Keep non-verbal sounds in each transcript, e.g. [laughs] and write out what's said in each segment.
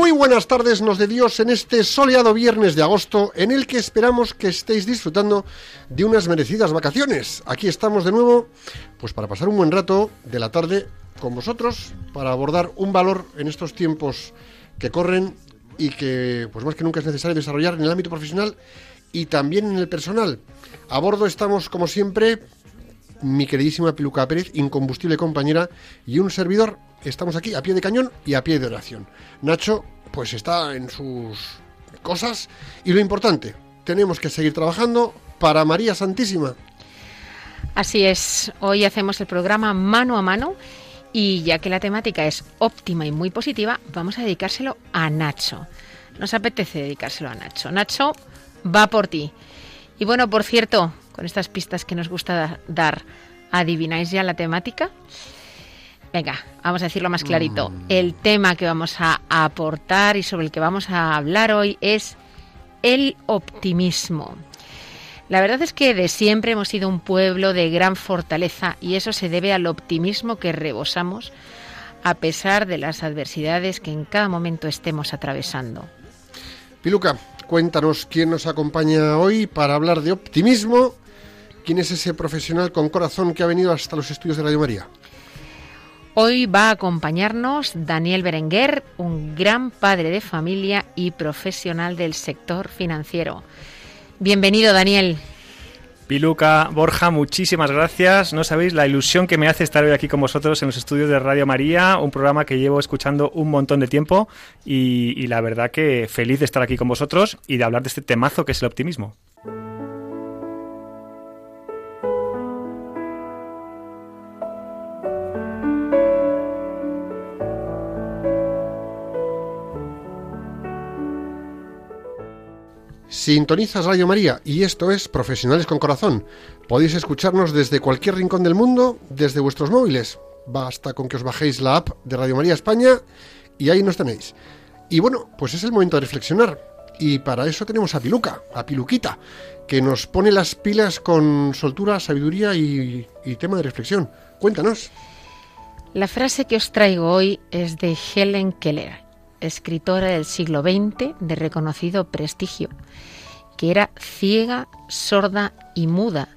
Muy buenas tardes, nos de Dios, en este soleado viernes de agosto, en el que esperamos que estéis disfrutando de unas merecidas vacaciones. Aquí estamos de nuevo, pues para pasar un buen rato de la tarde con vosotros, para abordar un valor en estos tiempos que corren y que, pues más que nunca es necesario desarrollar en el ámbito profesional y también en el personal. A bordo estamos, como siempre, mi queridísima Piluca Pérez, incombustible compañera, y un servidor. Estamos aquí a pie de cañón y a pie de oración. Nacho, pues está en sus cosas. Y lo importante, tenemos que seguir trabajando para María Santísima. Así es, hoy hacemos el programa mano a mano y ya que la temática es óptima y muy positiva, vamos a dedicárselo a Nacho. Nos apetece dedicárselo a Nacho. Nacho, va por ti. Y bueno, por cierto, con estas pistas que nos gusta da- dar, ¿adivináis ya la temática? Venga, vamos a decirlo más clarito. El tema que vamos a aportar y sobre el que vamos a hablar hoy es el optimismo. La verdad es que de siempre hemos sido un pueblo de gran fortaleza y eso se debe al optimismo que rebosamos a pesar de las adversidades que en cada momento estemos atravesando. Piluca, cuéntanos quién nos acompaña hoy para hablar de optimismo. ¿Quién es ese profesional con corazón que ha venido hasta los estudios de Radio María? Hoy va a acompañarnos Daniel Berenguer, un gran padre de familia y profesional del sector financiero. Bienvenido, Daniel. Piluca, Borja, muchísimas gracias. No sabéis la ilusión que me hace estar hoy aquí con vosotros en los estudios de Radio María, un programa que llevo escuchando un montón de tiempo y, y la verdad que feliz de estar aquí con vosotros y de hablar de este temazo que es el optimismo. Sintonizas Radio María y esto es Profesionales con Corazón. Podéis escucharnos desde cualquier rincón del mundo, desde vuestros móviles. Basta con que os bajéis la app de Radio María España y ahí nos tenéis. Y bueno, pues es el momento de reflexionar. Y para eso tenemos a Piluca, a Piluquita, que nos pone las pilas con soltura, sabiduría y, y tema de reflexión. Cuéntanos. La frase que os traigo hoy es de Helen Keller, escritora del siglo XX de reconocido prestigio, que era ciega, sorda y muda,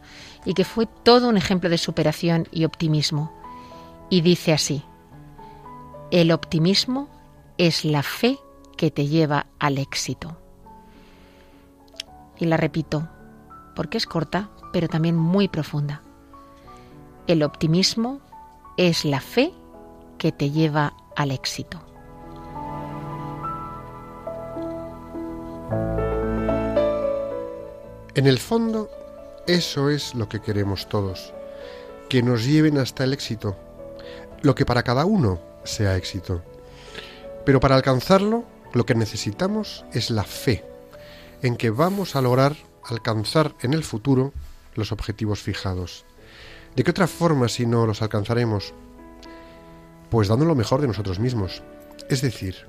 y que fue todo un ejemplo de superación y optimismo. Y dice así, el optimismo es la fe que te lleva al éxito. Y la repito, porque es corta, pero también muy profunda. El optimismo es la fe que te lleva al éxito. En el fondo, eso es lo que queremos todos, que nos lleven hasta el éxito, lo que para cada uno sea éxito. Pero para alcanzarlo, lo que necesitamos es la fe en que vamos a lograr alcanzar en el futuro los objetivos fijados. ¿De qué otra forma si no los alcanzaremos? Pues dando lo mejor de nosotros mismos. Es decir,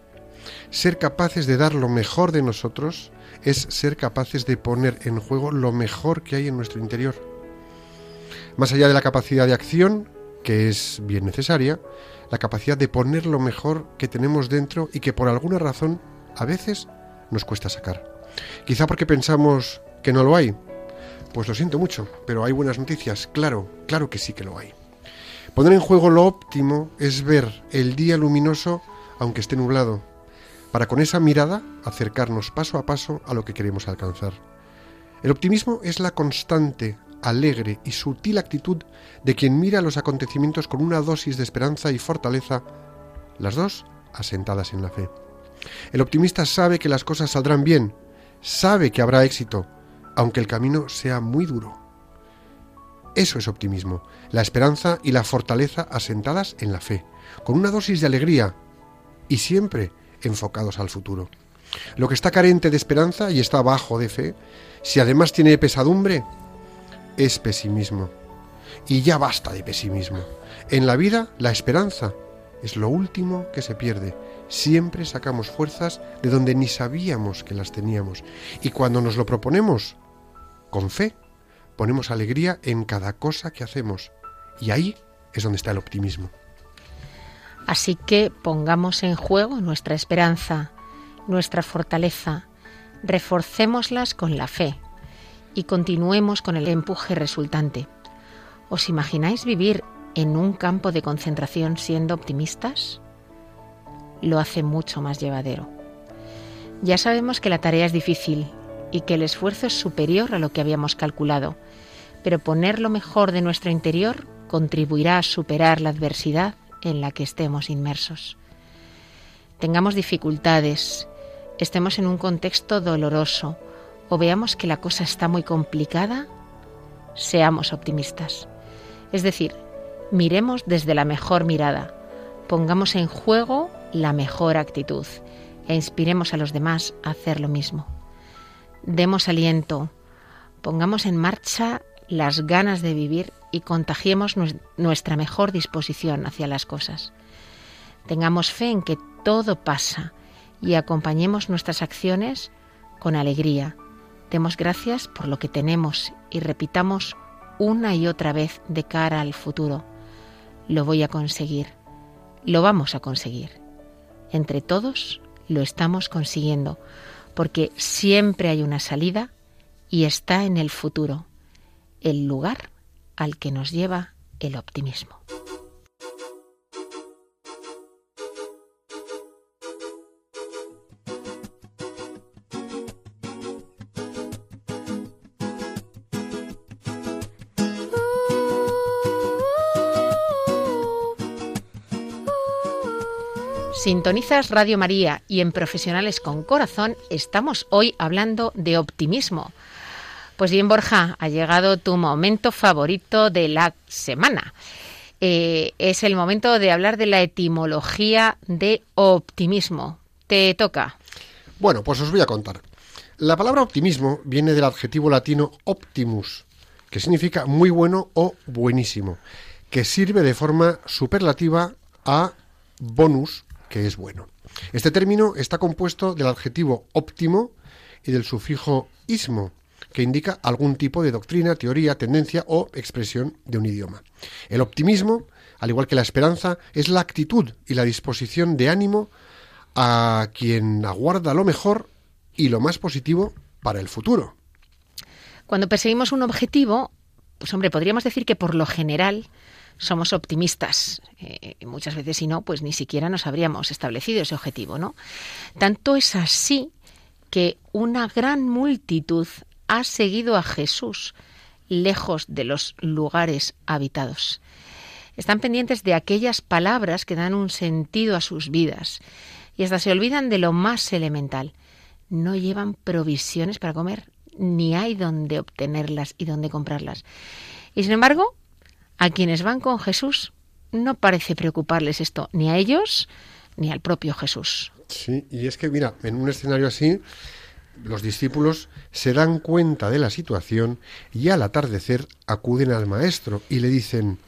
ser capaces de dar lo mejor de nosotros es ser capaces de poner en juego lo mejor que hay en nuestro interior. Más allá de la capacidad de acción, que es bien necesaria, la capacidad de poner lo mejor que tenemos dentro y que por alguna razón a veces nos cuesta sacar. Quizá porque pensamos que no lo hay. Pues lo siento mucho, pero hay buenas noticias, claro, claro que sí que lo hay. Poner en juego lo óptimo es ver el día luminoso aunque esté nublado, para con esa mirada acercarnos paso a paso a lo que queremos alcanzar. El optimismo es la constante, alegre y sutil actitud de quien mira los acontecimientos con una dosis de esperanza y fortaleza, las dos asentadas en la fe. El optimista sabe que las cosas saldrán bien, sabe que habrá éxito, aunque el camino sea muy duro. Eso es optimismo, la esperanza y la fortaleza asentadas en la fe, con una dosis de alegría y siempre enfocados al futuro. Lo que está carente de esperanza y está bajo de fe, si además tiene pesadumbre, es pesimismo. Y ya basta de pesimismo. En la vida, la esperanza es lo último que se pierde. Siempre sacamos fuerzas de donde ni sabíamos que las teníamos. Y cuando nos lo proponemos, con fe, ponemos alegría en cada cosa que hacemos. Y ahí es donde está el optimismo. Así que pongamos en juego nuestra esperanza, nuestra fortaleza, reforcémoslas con la fe y continuemos con el empuje resultante. ¿Os imagináis vivir en un campo de concentración siendo optimistas? Lo hace mucho más llevadero. Ya sabemos que la tarea es difícil y que el esfuerzo es superior a lo que habíamos calculado, pero poner lo mejor de nuestro interior contribuirá a superar la adversidad en la que estemos inmersos. Tengamos dificultades, estemos en un contexto doloroso o veamos que la cosa está muy complicada, seamos optimistas. Es decir, miremos desde la mejor mirada, pongamos en juego la mejor actitud e inspiremos a los demás a hacer lo mismo. Demos aliento, pongamos en marcha las ganas de vivir y contagiemos nuestra mejor disposición hacia las cosas. Tengamos fe en que todo pasa y acompañemos nuestras acciones con alegría. Demos gracias por lo que tenemos y repitamos una y otra vez de cara al futuro. Lo voy a conseguir. Lo vamos a conseguir. Entre todos lo estamos consiguiendo porque siempre hay una salida y está en el futuro, el lugar al que nos lleva el optimismo. Sintonizas Radio María y en Profesionales con Corazón estamos hoy hablando de optimismo pues bien, Borja, ha llegado tu momento favorito de la semana. Eh, es el momento de hablar de la etimología de optimismo. Te toca. Bueno, pues os voy a contar. La palabra optimismo viene del adjetivo latino optimus, que significa muy bueno o buenísimo, que sirve de forma superlativa a bonus, que es bueno. Este término está compuesto del adjetivo óptimo y del sufijo ismo, que indica algún tipo de doctrina, teoría, tendencia o expresión de un idioma. El optimismo, al igual que la esperanza, es la actitud y la disposición de ánimo a quien aguarda lo mejor y lo más positivo para el futuro. Cuando perseguimos un objetivo, pues hombre, podríamos decir que por lo general somos optimistas. Eh, muchas veces si no, pues ni siquiera nos habríamos establecido ese objetivo, ¿no? Tanto es así que una gran multitud ha seguido a Jesús lejos de los lugares habitados. Están pendientes de aquellas palabras que dan un sentido a sus vidas y hasta se olvidan de lo más elemental. No llevan provisiones para comer, ni hay dónde obtenerlas y dónde comprarlas. Y sin embargo, a quienes van con Jesús no parece preocuparles esto, ni a ellos ni al propio Jesús. Sí, y es que mira, en un escenario así, los discípulos se dan cuenta de la situación y al atardecer acuden al maestro y le dicen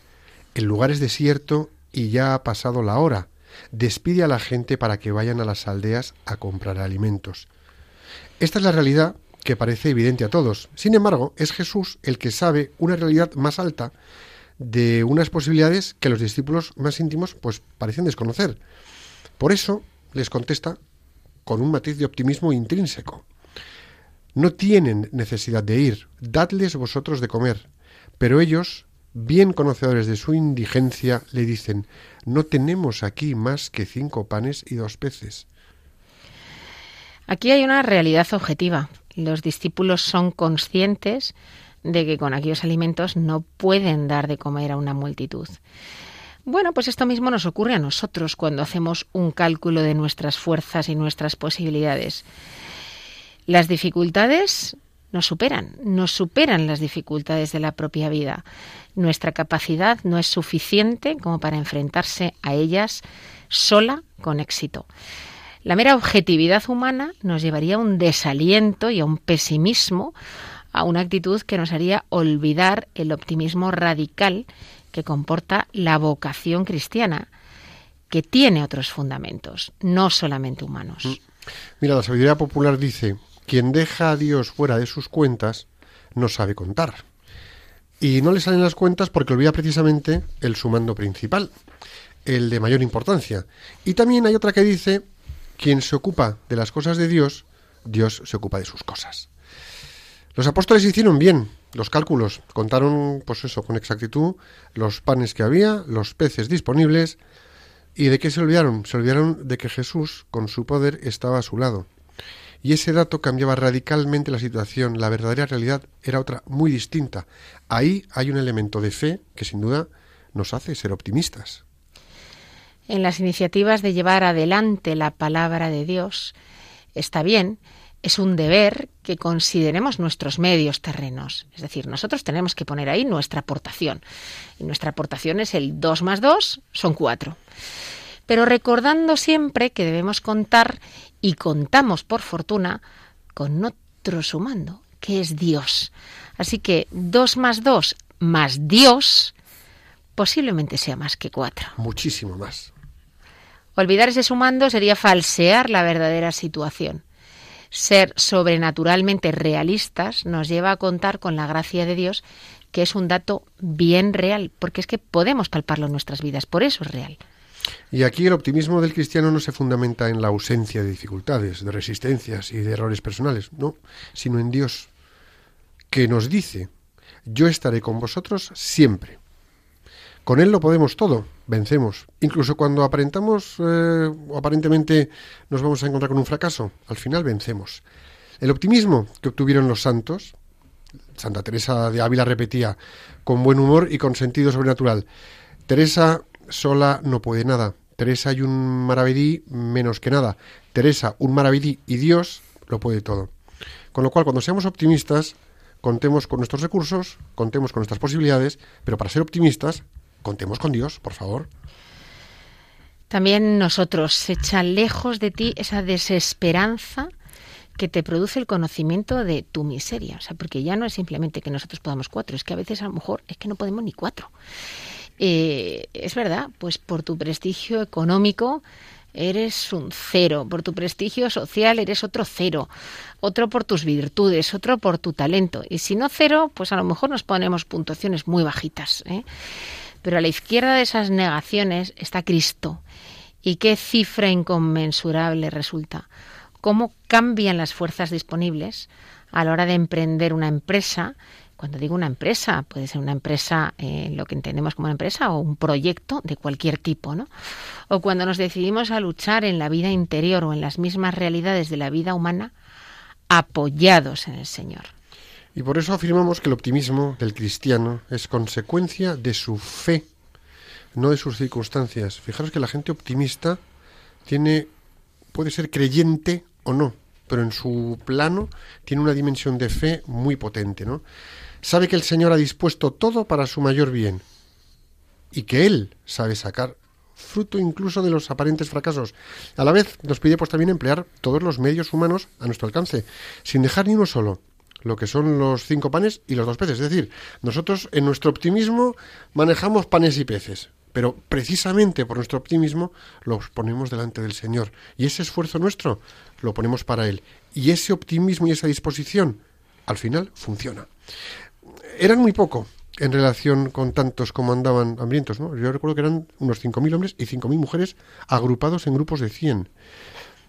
El lugar es desierto y ya ha pasado la hora. Despide a la gente para que vayan a las aldeas a comprar alimentos. Esta es la realidad que parece evidente a todos. Sin embargo, es Jesús el que sabe una realidad más alta de unas posibilidades que los discípulos más íntimos pues parecen desconocer. Por eso les contesta con un matiz de optimismo intrínseco. No tienen necesidad de ir, dadles vosotros de comer. Pero ellos, bien conocedores de su indigencia, le dicen, no tenemos aquí más que cinco panes y dos peces. Aquí hay una realidad objetiva. Los discípulos son conscientes de que con aquellos alimentos no pueden dar de comer a una multitud. Bueno, pues esto mismo nos ocurre a nosotros cuando hacemos un cálculo de nuestras fuerzas y nuestras posibilidades. Las dificultades nos superan, nos superan las dificultades de la propia vida. Nuestra capacidad no es suficiente como para enfrentarse a ellas sola con éxito. La mera objetividad humana nos llevaría a un desaliento y a un pesimismo, a una actitud que nos haría olvidar el optimismo radical que comporta la vocación cristiana, que tiene otros fundamentos, no solamente humanos. Mira, la sabiduría popular dice, quien deja a Dios fuera de sus cuentas no sabe contar. Y no le salen las cuentas porque olvida precisamente el sumando principal, el de mayor importancia. Y también hay otra que dice quien se ocupa de las cosas de Dios, Dios se ocupa de sus cosas. Los apóstoles hicieron bien los cálculos, contaron, pues eso, con exactitud los panes que había, los peces disponibles, y de qué se olvidaron? Se olvidaron de que Jesús, con su poder, estaba a su lado. Y ese dato cambiaba radicalmente la situación, la verdadera realidad era otra muy distinta. Ahí hay un elemento de fe que sin duda nos hace ser optimistas en las iniciativas de llevar adelante la palabra de Dios está bien, es un deber que consideremos nuestros medios terrenos. Es decir, nosotros tenemos que poner ahí nuestra aportación. Y nuestra aportación es el 2 más 2, son 4. Pero recordando siempre que debemos contar, y contamos por fortuna, con otro sumando, que es Dios. Así que 2 más 2 más Dios posiblemente sea más que 4. Muchísimo más. Olvidar ese sumando sería falsear la verdadera situación. Ser sobrenaturalmente realistas nos lleva a contar con la gracia de Dios, que es un dato bien real, porque es que podemos palparlo en nuestras vidas, por eso es real. Y aquí el optimismo del cristiano no se fundamenta en la ausencia de dificultades, de resistencias y de errores personales, no, sino en Dios, que nos dice, yo estaré con vosotros siempre. Con Él lo podemos todo, vencemos. Incluso cuando aparentamos eh, o aparentemente nos vamos a encontrar con un fracaso, al final vencemos. El optimismo que obtuvieron los santos, Santa Teresa de Ávila repetía, con buen humor y con sentido sobrenatural, Teresa sola no puede nada, Teresa hay un maravedí menos que nada, Teresa un maravedí y Dios lo puede todo. Con lo cual, cuando seamos optimistas, contemos con nuestros recursos, contemos con nuestras posibilidades, pero para ser optimistas contemos con Dios, por favor. También nosotros, echa lejos de ti esa desesperanza que te produce el conocimiento de tu miseria. O sea, porque ya no es simplemente que nosotros podamos cuatro, es que a veces a lo mejor es que no podemos ni cuatro. Eh, es verdad, pues por tu prestigio económico eres un cero, por tu prestigio social eres otro cero, otro por tus virtudes, otro por tu talento. Y si no cero, pues a lo mejor nos ponemos puntuaciones muy bajitas. ¿eh? Pero a la izquierda de esas negaciones está Cristo. ¿Y qué cifra inconmensurable resulta? ¿Cómo cambian las fuerzas disponibles a la hora de emprender una empresa? Cuando digo una empresa, puede ser una empresa, eh, lo que entendemos como una empresa, o un proyecto de cualquier tipo, ¿no? O cuando nos decidimos a luchar en la vida interior o en las mismas realidades de la vida humana, apoyados en el Señor. Y por eso afirmamos que el optimismo del cristiano es consecuencia de su fe, no de sus circunstancias. Fijaros que la gente optimista tiene puede ser creyente o no, pero en su plano tiene una dimensión de fe muy potente, ¿no? Sabe que el Señor ha dispuesto todo para su mayor bien y que él sabe sacar fruto incluso de los aparentes fracasos. A la vez nos pide pues también emplear todos los medios humanos a nuestro alcance, sin dejar ni uno solo lo que son los cinco panes y los dos peces. Es decir, nosotros en nuestro optimismo manejamos panes y peces, pero precisamente por nuestro optimismo los ponemos delante del Señor. Y ese esfuerzo nuestro lo ponemos para Él. Y ese optimismo y esa disposición, al final, funciona. Eran muy poco en relación con tantos como andaban hambrientos, ¿no? Yo recuerdo que eran unos 5.000 hombres y 5.000 mujeres agrupados en grupos de 100.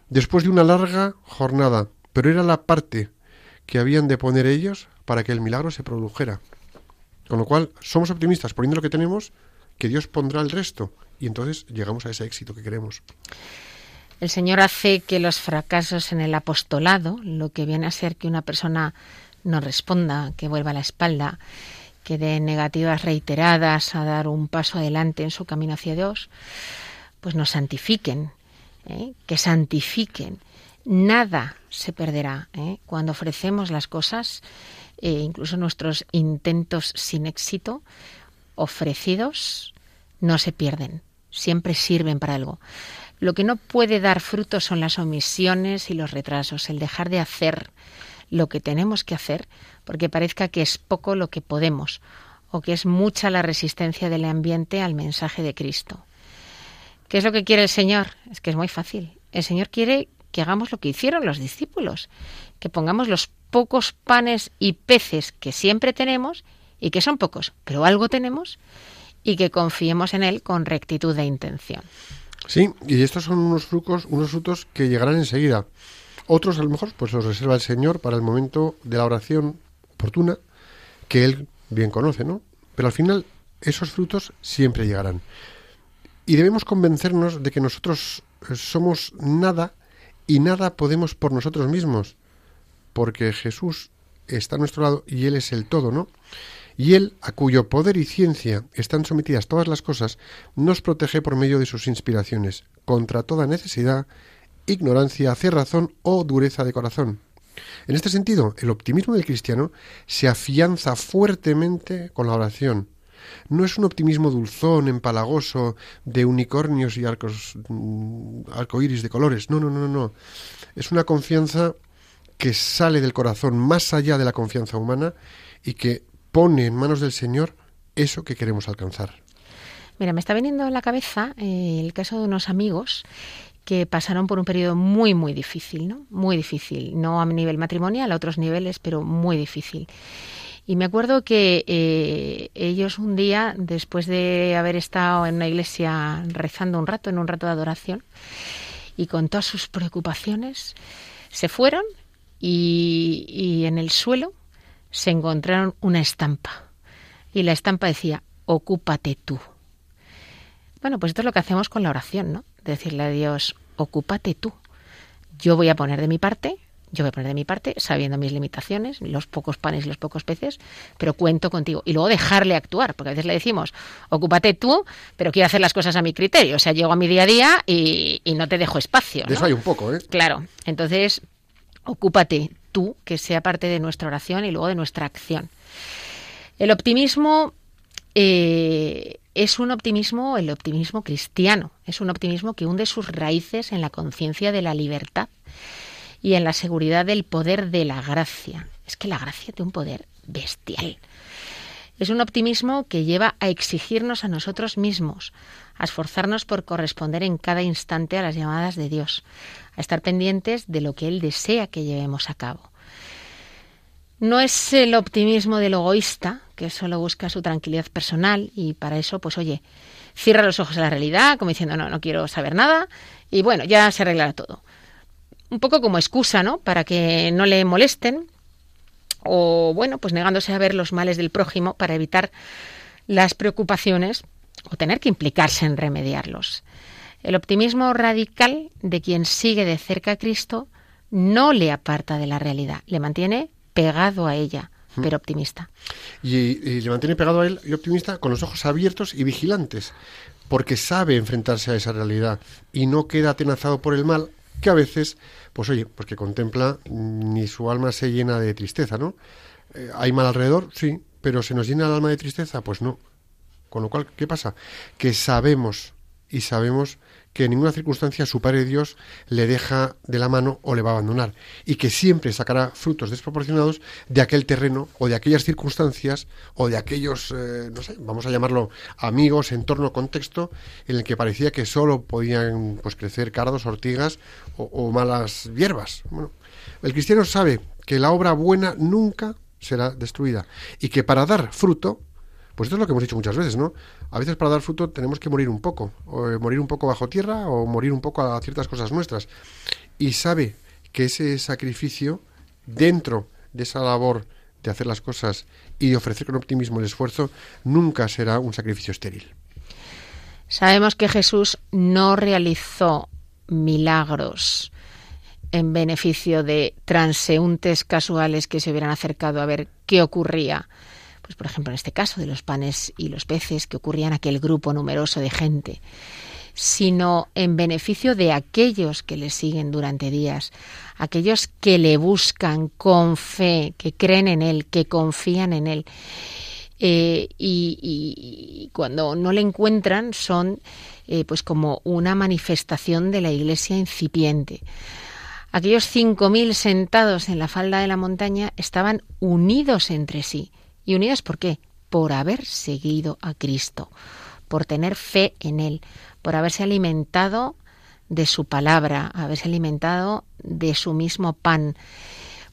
Después de una larga jornada, pero era la parte que habían de poner ellos para que el milagro se produjera. Con lo cual, somos optimistas poniendo lo que tenemos, que Dios pondrá el resto y entonces llegamos a ese éxito que queremos. El Señor hace que los fracasos en el apostolado, lo que viene a ser que una persona no responda, que vuelva la espalda, que dé negativas reiteradas a dar un paso adelante en su camino hacia Dios, pues nos santifiquen, ¿eh? que santifiquen nada se perderá. ¿eh? Cuando ofrecemos las cosas, eh, incluso nuestros intentos sin éxito, ofrecidos, no se pierden, siempre sirven para algo. Lo que no puede dar fruto son las omisiones y los retrasos, el dejar de hacer lo que tenemos que hacer porque parezca que es poco lo que podemos o que es mucha la resistencia del ambiente al mensaje de Cristo. ¿Qué es lo que quiere el Señor? Es que es muy fácil. El Señor quiere que hagamos lo que hicieron los discípulos, que pongamos los pocos panes y peces que siempre tenemos y que son pocos, pero algo tenemos y que confiemos en Él con rectitud de intención. Sí, y estos son unos frutos, unos frutos que llegarán enseguida. Otros a lo mejor pues los reserva el Señor para el momento de la oración oportuna que Él bien conoce, ¿no? Pero al final esos frutos siempre llegarán. Y debemos convencernos de que nosotros eh, somos nada y nada podemos por nosotros mismos, porque Jesús está a nuestro lado y Él es el todo, ¿no? Y Él, a cuyo poder y ciencia están sometidas todas las cosas, nos protege por medio de sus inspiraciones, contra toda necesidad, ignorancia, cerrazón o dureza de corazón. En este sentido, el optimismo del cristiano se afianza fuertemente con la oración, no es un optimismo dulzón, empalagoso, de unicornios y arcos, mm, arcoíris de colores. No, no, no, no. Es una confianza que sale del corazón más allá de la confianza humana y que pone en manos del Señor eso que queremos alcanzar. Mira, me está viniendo a la cabeza eh, el caso de unos amigos que pasaron por un periodo muy, muy difícil, ¿no? Muy difícil, no a nivel matrimonial, a otros niveles, pero muy difícil. Y me acuerdo que eh, ellos un día, después de haber estado en una iglesia rezando un rato, en un rato de adoración, y con todas sus preocupaciones, se fueron y, y en el suelo se encontraron una estampa. Y la estampa decía, ocúpate tú. Bueno, pues esto es lo que hacemos con la oración, ¿no? Decirle a Dios, ocúpate tú. Yo voy a poner de mi parte, yo voy a poner de mi parte, sabiendo mis limitaciones, los pocos panes y los pocos peces, pero cuento contigo. Y luego dejarle actuar, porque a veces le decimos, ocúpate tú, pero quiero hacer las cosas a mi criterio. O sea, llego a mi día a día y, no te dejo espacio. De eso hay un poco, ¿eh? Claro. Entonces, ocúpate tú, que sea parte de nuestra oración y luego de nuestra acción. El optimismo eh, es un optimismo, el optimismo cristiano, es un optimismo que hunde sus raíces en la conciencia de la libertad y en la seguridad del poder de la gracia. Es que la gracia tiene un poder bestial. Es un optimismo que lleva a exigirnos a nosotros mismos, a esforzarnos por corresponder en cada instante a las llamadas de Dios, a estar pendientes de lo que Él desea que llevemos a cabo. No es el optimismo del egoísta, que solo busca su tranquilidad personal y para eso, pues oye, cierra los ojos a la realidad, como diciendo, no, no quiero saber nada y bueno, ya se arreglará todo un poco como excusa, ¿no? Para que no le molesten o, bueno, pues negándose a ver los males del prójimo para evitar las preocupaciones o tener que implicarse en remediarlos. El optimismo radical de quien sigue de cerca a Cristo no le aparta de la realidad, le mantiene pegado a ella, pero optimista. Y, le mantiene pegado a él y optimista con los ojos abiertos y vigilantes, porque sabe enfrentarse a esa realidad y no queda atenazado por el mal, que a veces, pues oye, pues que contempla ni su alma se llena de tristeza, ¿no? Eh, ¿Hay mal alrededor? Sí, pero ¿se nos llena el alma de tristeza? Pues no. Con lo cual, ¿qué pasa? Que sabemos y sabemos que en ninguna circunstancia su Padre Dios le deja de la mano o le va a abandonar y que siempre sacará frutos desproporcionados de aquel terreno o de aquellas circunstancias o de aquellos, eh, no sé, vamos a llamarlo amigos, entorno, contexto en el que parecía que solo podían pues crecer cardos, ortigas o, o malas hierbas. Bueno, el cristiano sabe que la obra buena nunca será destruida y que para dar fruto pues esto es lo que hemos dicho muchas veces, ¿no? A veces para dar fruto tenemos que morir un poco, o eh, morir un poco bajo tierra o morir un poco a ciertas cosas nuestras. Y sabe que ese sacrificio dentro de esa labor de hacer las cosas y de ofrecer con optimismo el esfuerzo nunca será un sacrificio estéril. Sabemos que Jesús no realizó milagros en beneficio de transeúntes casuales que se hubieran acercado a ver qué ocurría pues por ejemplo en este caso de los panes y los peces que ocurrían aquel grupo numeroso de gente, sino en beneficio de aquellos que le siguen durante días, aquellos que le buscan con fe, que creen en él, que confían en él. eh, y, cuando no le encuentran son eh, pues como una manifestación de la iglesia incipiente. Aquellos cinco mil sentados en la falda de la montaña estaban unidos entre sí. ¿Y unidos por qué? Por haber seguido a Cristo, por tener fe en Él, por haberse alimentado de su palabra, haberse alimentado de su mismo pan.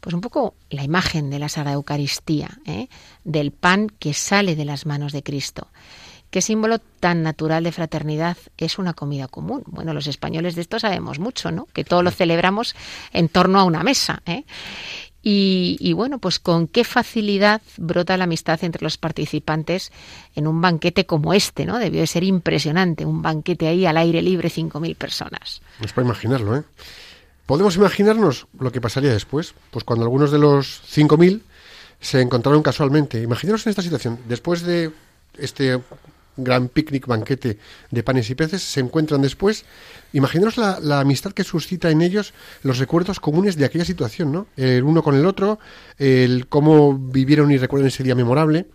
Pues un poco la imagen de la Sagrada Eucaristía, ¿eh? del pan que sale de las manos de Cristo. ¿Qué símbolo tan natural de fraternidad es una comida común? Bueno, los españoles de esto sabemos mucho, ¿no? Que todo lo celebramos en torno a una mesa. ¿eh? Y, bueno, pues con qué facilidad brota la amistad entre los participantes en un banquete como este, ¿no? Debió de ser impresionante, un banquete ahí al aire libre, 5.000 personas. Es para imaginarlo, ¿eh? ¿Podemos imaginarnos lo que pasaría después? Pues cuando algunos de los 5.000 se encontraron casualmente. Imaginaros en esta situación, después de este gran picnic, banquete de panes y peces, se encuentran después. Imaginaros la, amistad que suscita en ellos los recuerdos comunes de aquella situación, ¿no? El uno con el otro, el cómo vivieron y recuerdan ese día memorable.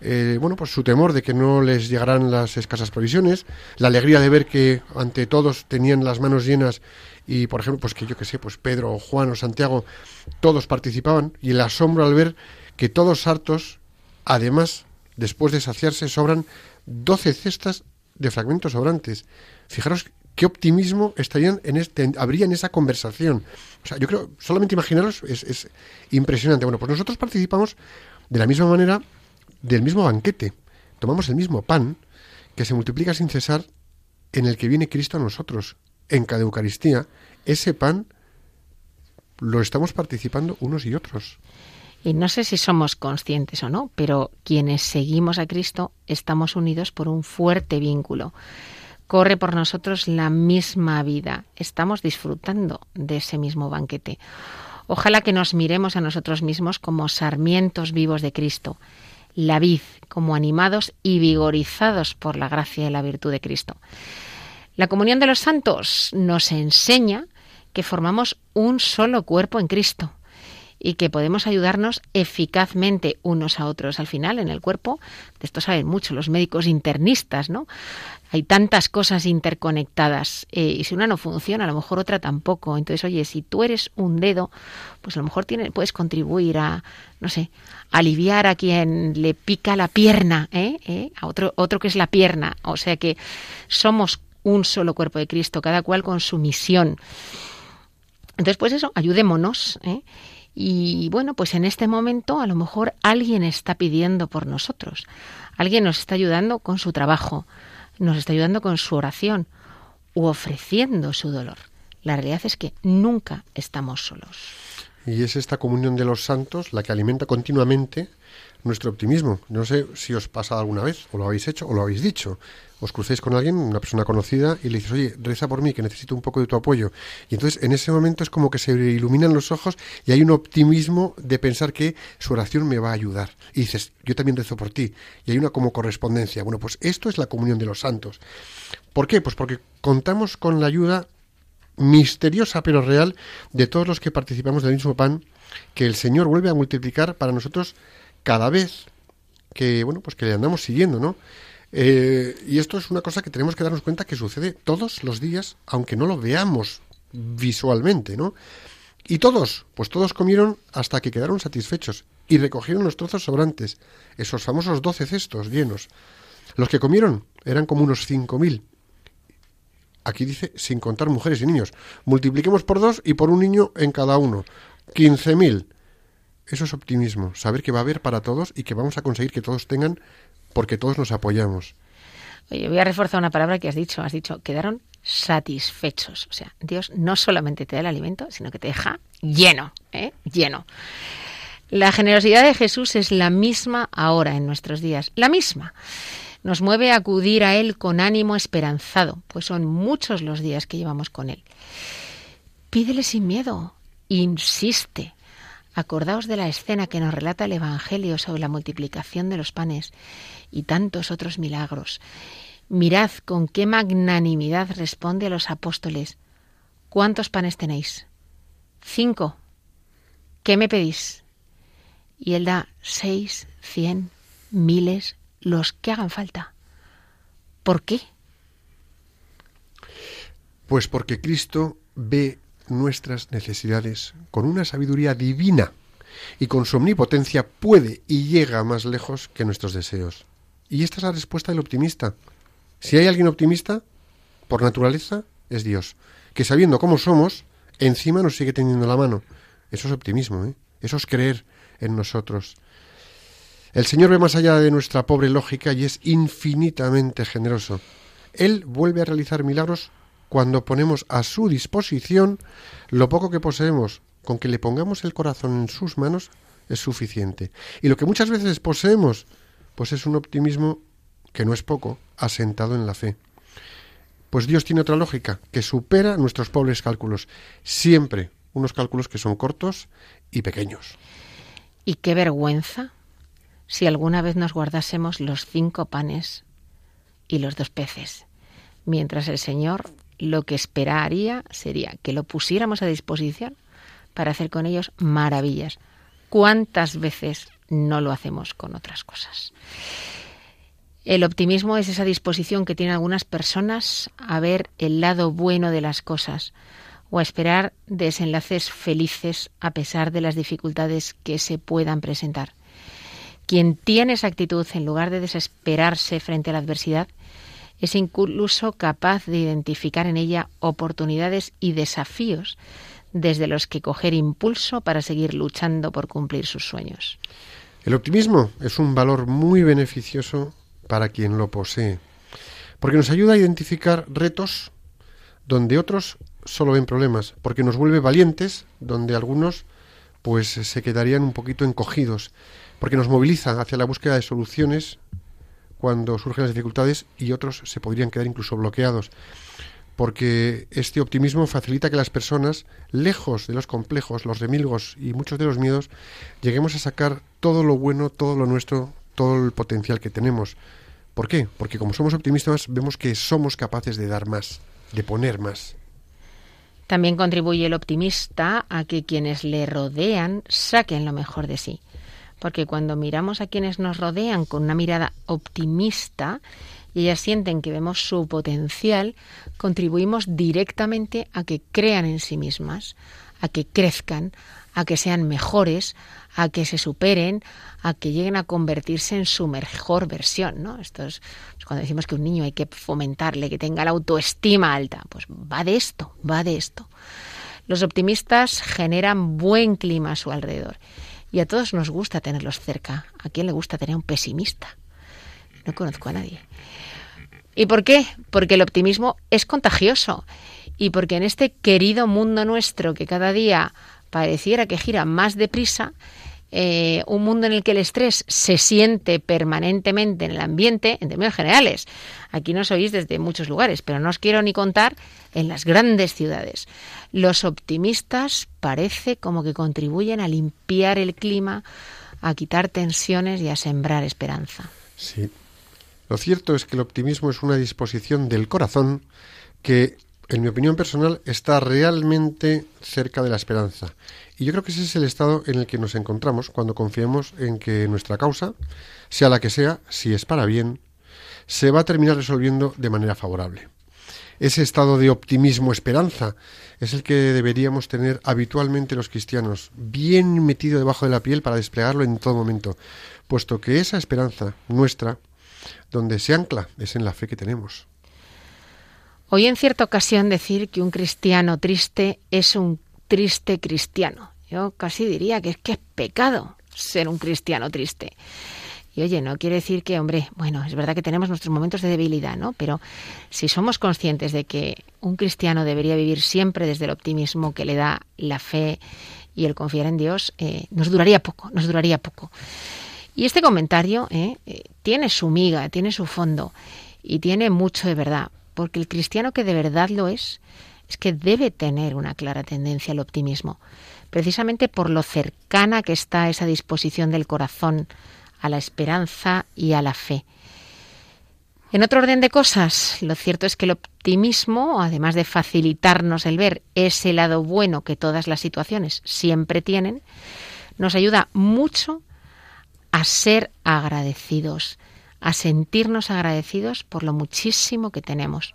Eh, bueno, pues su temor de que no les llegaran las escasas provisiones, la alegría de ver que ante todos tenían las manos llenas y, por ejemplo, pues que yo que sé, pues Pedro o Juan o Santiago, todos participaban y el asombro al ver que todos hartos, además, después de saciarse, sobran 12 cestas de fragmentos sobrantes. Fijaros qué optimismo estarían en este, habría en esa conversación. O sea, yo creo, solamente imaginaros, es, es impresionante. Bueno, pues nosotros participamos de la misma manera del mismo banquete. Tomamos el mismo pan que se multiplica sin cesar en el que viene Cristo a nosotros. En cada Eucaristía, ese pan lo estamos participando unos y otros. Y no sé si somos conscientes o no, pero quienes seguimos a Cristo estamos unidos por un fuerte vínculo. Corre por nosotros la misma vida. Estamos disfrutando de ese mismo banquete. Ojalá que nos miremos a nosotros mismos como sarmientos vivos de Cristo, la vid, como animados y vigorizados por la gracia y la virtud de Cristo. La comunión de los santos nos enseña que formamos un solo cuerpo en Cristo y que podemos ayudarnos eficazmente unos a otros. Al final, en el cuerpo, de esto saben mucho los médicos internistas, ¿no? Hay tantas cosas interconectadas eh, y si una no funciona, a lo mejor otra tampoco. Entonces, oye, si tú eres un dedo, pues a lo mejor tiene, puedes contribuir a, no sé, aliviar a quien le pica la pierna, ¿eh? ¿Eh? a otro, otro que es la pierna. O sea que somos un solo cuerpo de Cristo, cada cual con su misión. Entonces, pues eso, ayudémonos. ¿eh? Y bueno, pues en este momento a lo mejor alguien está pidiendo por nosotros, alguien nos está ayudando con su trabajo, nos está ayudando con su oración u ofreciendo su dolor. La realidad es que nunca estamos solos. Y es esta comunión de los santos la que alimenta continuamente nuestro optimismo. No sé si os pasa alguna vez, o lo habéis hecho, o lo habéis dicho os crucéis con alguien, una persona conocida, y le dices, oye, reza por mí, que necesito un poco de tu apoyo. Y entonces en ese momento es como que se iluminan los ojos y hay un optimismo de pensar que su oración me va a ayudar. Y dices, yo también rezo por ti. Y hay una como correspondencia. Bueno, pues esto es la comunión de los santos. ¿Por qué? Pues porque contamos con la ayuda misteriosa pero real de todos los que participamos del mismo pan que el Señor vuelve a multiplicar para nosotros cada vez que bueno pues que le andamos siguiendo no eh, y esto es una cosa que tenemos que darnos cuenta que sucede todos los días, aunque no lo veamos visualmente, ¿no? Y todos, pues todos comieron hasta que quedaron satisfechos y recogieron los trozos sobrantes, esos famosos doce cestos llenos. Los que comieron eran como unos cinco mil. Aquí dice sin contar mujeres y niños. Multipliquemos por dos y por un niño en cada uno. Quince mil. Eso es optimismo, saber que va a haber para todos y que vamos a conseguir que todos tengan porque todos nos apoyamos. Oye, voy a reforzar una palabra que has dicho. Has dicho, quedaron satisfechos. O sea, Dios no solamente te da el alimento, sino que te deja lleno, ¿eh? lleno. La generosidad de Jesús es la misma ahora en nuestros días, la misma. Nos mueve a acudir a Él con ánimo esperanzado, pues son muchos los días que llevamos con Él. Pídele sin miedo, insiste, Acordaos de la escena que nos relata el Evangelio sobre la multiplicación de los panes y tantos otros milagros. Mirad con qué magnanimidad responde a los apóstoles. ¿Cuántos panes tenéis? Cinco. ¿Qué me pedís? Y él da seis, cien, miles, los que hagan falta. ¿Por qué? Pues porque Cristo ve nuestras necesidades con una sabiduría divina y con su omnipotencia puede y llega más lejos que nuestros deseos. Y esta es la respuesta del optimista. Si hay alguien optimista, por naturaleza, es Dios, que sabiendo cómo somos, encima nos sigue teniendo la mano. Eso es optimismo, ¿eh? eso es creer en nosotros. El Señor ve más allá de nuestra pobre lógica y es infinitamente generoso. Él vuelve a realizar milagros cuando ponemos a su disposición lo poco que poseemos, con que le pongamos el corazón en sus manos es suficiente. Y lo que muchas veces poseemos, pues es un optimismo que no es poco, asentado en la fe. Pues Dios tiene otra lógica, que supera nuestros pobres cálculos. Siempre unos cálculos que son cortos y pequeños. Y qué vergüenza si alguna vez nos guardásemos los cinco panes y los dos peces, mientras el Señor lo que esperaría sería que lo pusiéramos a disposición para hacer con ellos maravillas. ¿Cuántas veces no lo hacemos con otras cosas? El optimismo es esa disposición que tienen algunas personas a ver el lado bueno de las cosas o a esperar desenlaces felices a pesar de las dificultades que se puedan presentar. Quien tiene esa actitud, en lugar de desesperarse frente a la adversidad, es incluso capaz de identificar en ella oportunidades y desafíos desde los que coger impulso para seguir luchando por cumplir sus sueños. El optimismo es un valor muy beneficioso para quien lo posee, porque nos ayuda a identificar retos donde otros solo ven problemas, porque nos vuelve valientes donde algunos pues se quedarían un poquito encogidos porque nos moviliza hacia la búsqueda de soluciones cuando surgen las dificultades y otros se podrían quedar incluso bloqueados, porque este optimismo facilita que las personas, lejos de los complejos, los remilgos y muchos de los miedos, lleguemos a sacar todo lo bueno, todo lo nuestro, todo el potencial que tenemos. ¿Por qué? Porque como somos optimistas vemos que somos capaces de dar más, de poner más. También contribuye el optimista a que quienes le rodean saquen lo mejor de sí porque cuando miramos a quienes nos rodean con una mirada optimista y ellas sienten que vemos su potencial, contribuimos directamente a que crean en sí mismas, a que crezcan, a que sean mejores, a que se superen, a que lleguen a convertirse en su mejor versión, ¿no? Esto es pues cuando decimos que un niño hay que fomentarle, que tenga la autoestima alta, pues va de esto, va de esto. Los optimistas generan buen clima a su alrededor y a todos nos gusta tenerlos cerca. ¿A quién le gusta tener un pesimista? No conozco a nadie. ¿Y por qué? Porque el optimismo es contagioso y porque en este querido mundo nuestro que cada día pareciera que gira más deprisa, eh, un mundo en el que el estrés se siente permanentemente en el ambiente, en términos generales. Aquí nos oís desde muchos lugares, pero no os quiero ni contar en las grandes ciudades. Los optimistas parece como que contribuyen a limpiar el clima, a quitar tensiones y a sembrar esperanza. Sí. Lo cierto es que el optimismo es una disposición del corazón que, en mi opinión personal, está realmente cerca de la esperanza y yo creo que ese es el estado en el que nos encontramos cuando confiemos en que nuestra causa, sea la que sea, si es para bien, se va a terminar resolviendo de manera favorable. Ese estado de optimismo, esperanza, es el que deberíamos tener habitualmente los cristianos, bien metido debajo de la piel para desplegarlo en todo momento, puesto que esa esperanza nuestra, donde se ancla, es en la fe que tenemos. Hoy en cierta ocasión decir que un cristiano triste es un triste cristiano. Yo casi diría que es que es pecado ser un cristiano triste. Y oye, no quiere decir que, hombre, bueno, es verdad que tenemos nuestros momentos de debilidad, ¿no? Pero si somos conscientes de que un cristiano debería vivir siempre desde el optimismo que le da la fe y el confiar en Dios, eh, nos duraría poco, nos duraría poco. Y este comentario eh, eh, tiene su miga, tiene su fondo y tiene mucho de verdad, porque el cristiano que de verdad lo es, es que debe tener una clara tendencia al optimismo, precisamente por lo cercana que está esa disposición del corazón a la esperanza y a la fe. En otro orden de cosas, lo cierto es que el optimismo, además de facilitarnos el ver ese lado bueno que todas las situaciones siempre tienen, nos ayuda mucho a ser agradecidos, a sentirnos agradecidos por lo muchísimo que tenemos.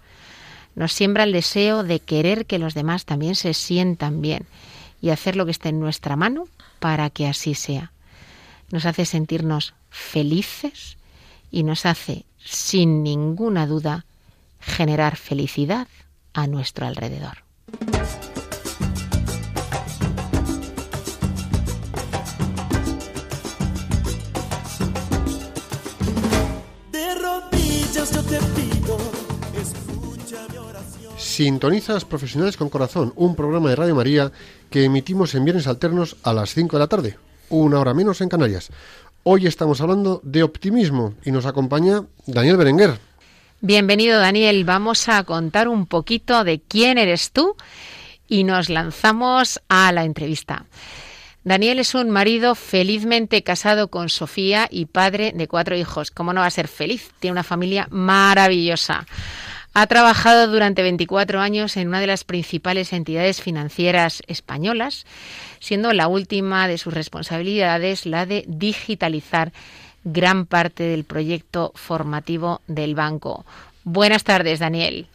Nos siembra el deseo de querer que los demás también se sientan bien y hacer lo que esté en nuestra mano para que así sea. Nos hace sentirnos felices y nos hace, sin ninguna duda, generar felicidad a nuestro alrededor. Sintonizas Profesionales con Corazón, un programa de Radio María que emitimos en viernes alternos a las 5 de la tarde, una hora menos en Canarias. Hoy estamos hablando de optimismo y nos acompaña Daniel Berenguer. Bienvenido Daniel, vamos a contar un poquito de quién eres tú y nos lanzamos a la entrevista. Daniel es un marido felizmente casado con Sofía y padre de cuatro hijos. ¿Cómo no va a ser feliz? Tiene una familia maravillosa. Ha trabajado durante 24 años en una de las principales entidades financieras españolas, siendo la última de sus responsabilidades la de digitalizar gran parte del proyecto formativo del banco. Buenas tardes, Daniel.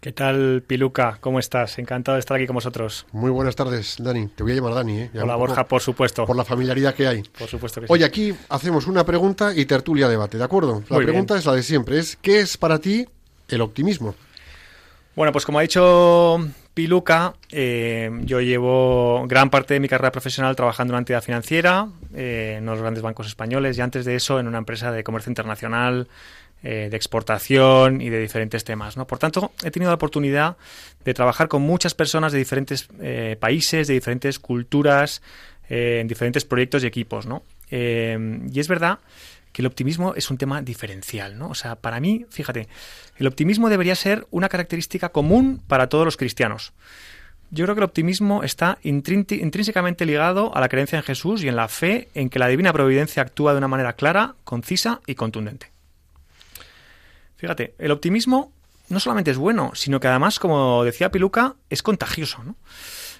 ¿Qué tal, Piluca? ¿Cómo estás? Encantado de estar aquí con vosotros. Muy buenas tardes, Dani. Te voy a llamar Dani, ¿eh? Hola, Borja, por supuesto. Por la familiaridad que hay. Por supuesto que Hoy aquí hacemos una pregunta y tertulia debate, ¿de acuerdo? La pregunta es la de siempre, es ¿qué es para ti el optimismo? Bueno, pues como ha dicho Piluca, eh, yo llevo gran parte de mi carrera profesional trabajando en una entidad financiera, eh, en los grandes bancos españoles, y antes de eso en una empresa de comercio internacional, eh, de exportación y de diferentes temas. ¿no? Por tanto, he tenido la oportunidad de trabajar con muchas personas de diferentes países, de diferentes culturas, en diferentes proyectos y equipos. ¿no? y es verdad que el optimismo es un tema diferencial, ¿no? O sea, para mí, fíjate, el optimismo debería ser una característica común para todos los cristianos. Yo creo que el optimismo está intrínsecamente ligado a la creencia en Jesús y en la fe en que la divina providencia actúa de una manera clara, concisa y contundente. Fíjate, el optimismo no solamente es bueno, sino que además, como decía Piluca, es contagioso.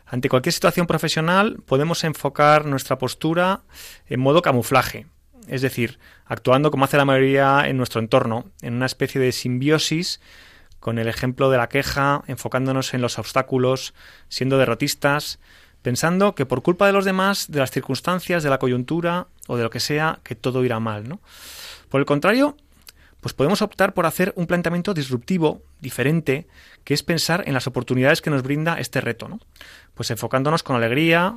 Ante cualquier situación profesional podemos enfocar nuestra postura en modo camuflaje, es decir, actuando como hace la mayoría en nuestro entorno, en una especie de simbiosis con el ejemplo de la queja, enfocándonos en los obstáculos, siendo derrotistas, pensando que por culpa de los demás, de las circunstancias, de la coyuntura o de lo que sea, que todo irá mal. Por el contrario, pues podemos optar por hacer un planteamiento disruptivo, diferente, que es pensar en las oportunidades que nos brinda este reto, ¿no? Pues enfocándonos con alegría,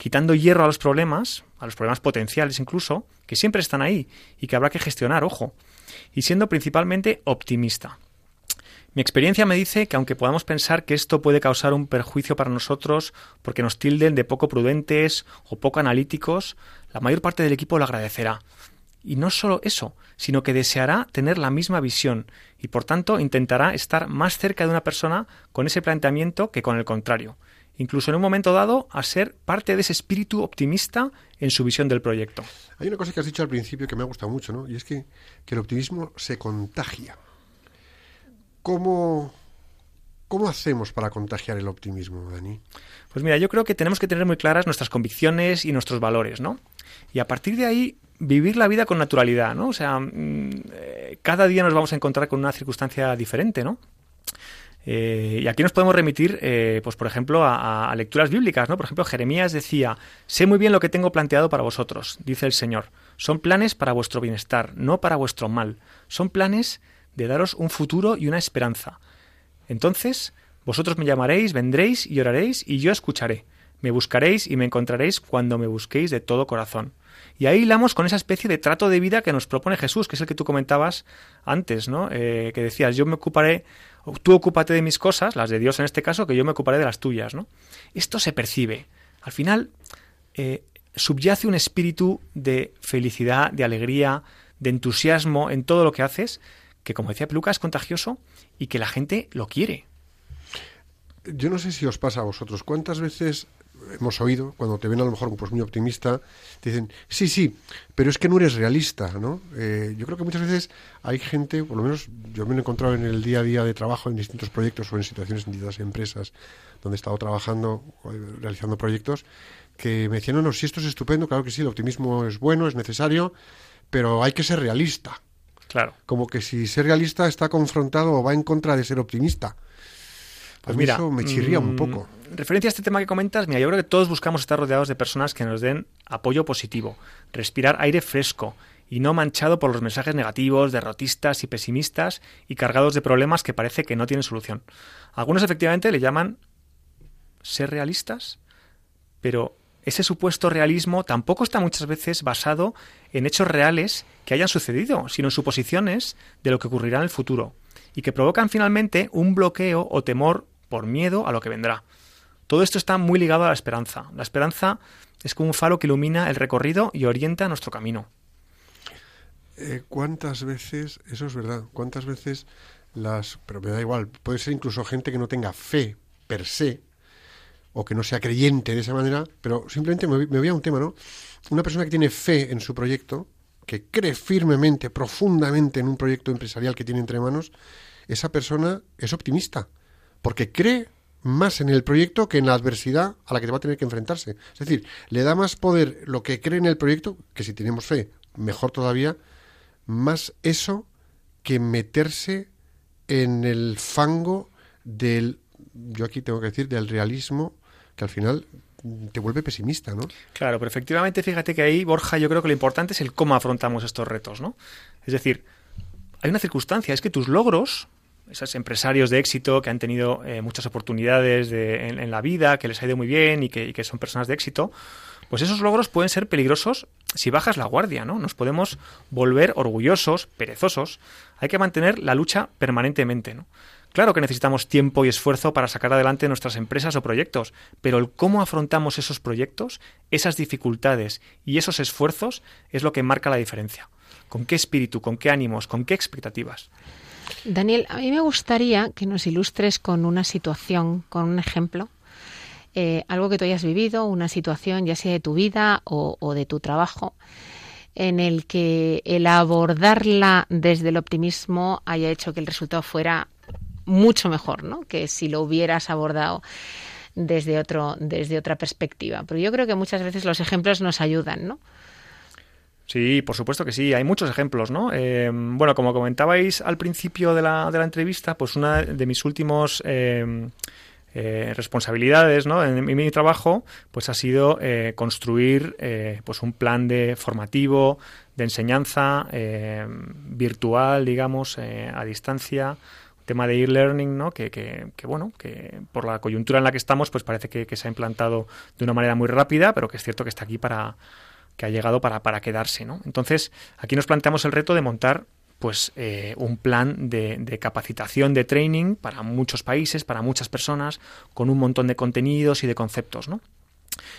quitando hierro a los problemas, a los problemas potenciales incluso, que siempre están ahí y que habrá que gestionar, ojo, y siendo principalmente optimista. Mi experiencia me dice que aunque podamos pensar que esto puede causar un perjuicio para nosotros porque nos tilden de poco prudentes o poco analíticos, la mayor parte del equipo lo agradecerá. Y no solo eso, sino que deseará tener la misma visión y por tanto intentará estar más cerca de una persona con ese planteamiento que con el contrario incluso en un momento dado, a ser parte de ese espíritu optimista en su visión del proyecto. Hay una cosa que has dicho al principio que me ha gustado mucho, ¿no? Y es que, el optimismo se contagia. ¿Cómo, ¿Cómo hacemos para contagiar el optimismo, Dani? Pues mira, yo creo que tenemos que tener muy claras nuestras convicciones y nuestros valores, ¿no? Y a partir de ahí vivir la vida con naturalidad, ¿no? O sea, mm, eh, cada día nos vamos a encontrar con una circunstancia diferente, ¿no? Eh, y aquí nos podemos remitir, eh, pues por ejemplo, a, lecturas bíblicas, ¿no? Por ejemplo, Jeremías decía, sé muy bien lo que tengo planteado para vosotros, dice el Señor. Son planes para vuestro bienestar, no para vuestro mal. Son planes de daros un futuro y una esperanza. Entonces, vosotros me llamaréis, vendréis y oraréis, y yo escucharé. Me buscaréis y me encontraréis cuando me busquéis de todo corazón. Y ahí hilamos con esa especie de trato de vida que nos propone Jesús, que es el que tú comentabas antes, ¿no? Eh, que decías, yo me ocuparé tú ocúpate de mis cosas, las de Dios en este caso, que yo me ocuparé de las tuyas, ¿no? Esto se percibe. Al final eh, subyace un espíritu de felicidad, de alegría, de entusiasmo en todo lo que haces, que como decía Peluca es contagioso y que la gente lo quiere. Yo no sé si os pasa a vosotros, ¿cuántas veces hemos oído, cuando te ven a lo mejor pues, muy optimista, te dicen, sí, sí, pero es que no eres realista, ¿no? Eh, yo creo que muchas veces hay gente, por lo menos yo me he encontrado en el día a día de trabajo en distintos proyectos o en situaciones en distintas empresas donde he estado trabajando, realizando proyectos, que me decían, no, no, si esto es estupendo, claro que sí, el optimismo es bueno, es necesario, pero hay que ser realista. Claro. Como que si ser realista está confrontado o va en contra de ser optimista. Pues mira, eso me chirría un mm, poco. Referente a este tema que comentas, mira, yo creo que todos buscamos estar rodeados de personas que nos den apoyo positivo, respirar aire fresco y no manchado por los mensajes negativos, derrotistas y pesimistas y cargados de problemas que parece que no tienen solución. Algunos efectivamente le llaman ser realistas, pero ese supuesto realismo tampoco está muchas veces basado en hechos reales que hayan sucedido, sino en suposiciones de lo que ocurrirá en el futuro, y que provocan finalmente un bloqueo o temor por miedo a lo que vendrá. Todo esto está muy ligado a la esperanza. La esperanza es como un faro que ilumina el recorrido y orienta nuestro camino. Eh, ¿Cuántas veces, eso es verdad, cuántas veces las, pero me da igual, puede ser incluso gente que no tenga fe per se, o que no sea creyente de esa manera, pero simplemente me, me voy a un tema, ¿no? Una persona que tiene fe en su proyecto, que cree firmemente, profundamente en un proyecto empresarial que tiene entre manos, esa persona es optimista, porque cree más en el proyecto que en la adversidad a la que va a tener que enfrentarse. Es decir, le da más poder lo que cree en el proyecto, que si tenemos fe, mejor todavía, más eso que meterse en el fango del, yo aquí tengo que decir, del realismo que al final te vuelve pesimista, ¿no? Claro, pero efectivamente, fíjate que ahí, Borja, yo creo que lo importante es el cómo afrontamos estos retos, ¿no? Es decir, hay una circunstancia, es que tus logros, esos empresarios de éxito que han tenido eh, muchas oportunidades de, en, la vida, que les ha ido muy bien y que, y que son personas de éxito, pues esos logros pueden ser peligrosos si bajas la guardia, ¿no? Nos podemos volver orgullosos, perezosos. Hay que mantener la lucha permanentemente, ¿no? Claro que necesitamos tiempo y esfuerzo para sacar adelante nuestras empresas o proyectos, pero el cómo afrontamos esos proyectos, esas dificultades y esos esfuerzos es lo que marca la diferencia. ¿Con qué espíritu, con qué ánimos, con qué expectativas? Daniel, a mí me gustaría que nos ilustres con una situación, con un ejemplo, eh, algo que tú hayas vivido, una situación ya sea de tu vida o, o de tu trabajo, en el que el abordarla desde el optimismo haya hecho que el resultado fuera mucho mejor, ¿no? Que si lo hubieras abordado desde otro, desde otra perspectiva. Pero yo creo que muchas veces los ejemplos nos ayudan, ¿no? Sí, por supuesto que sí. Hay muchos ejemplos, ¿no? Eh, bueno, como comentabais al principio de la, de la, entrevista, pues una de mis últimos eh, eh, responsabilidades, ¿no? En, mi trabajo, pues ha sido eh, construir, pues un plan de formativo, de enseñanza virtual, digamos, a distancia, tema de e-learning, ¿no? Que, que, que, bueno, que por la coyuntura en la que estamos, pues parece que, que, se ha implantado de una manera muy rápida, pero que es cierto que está aquí para que ha llegado para, para quedarse, ¿no? Entonces, aquí nos planteamos el reto de montar pues eh, un plan de, capacitación, de training para muchos países, para muchas personas, con un montón de contenidos y de conceptos, ¿no?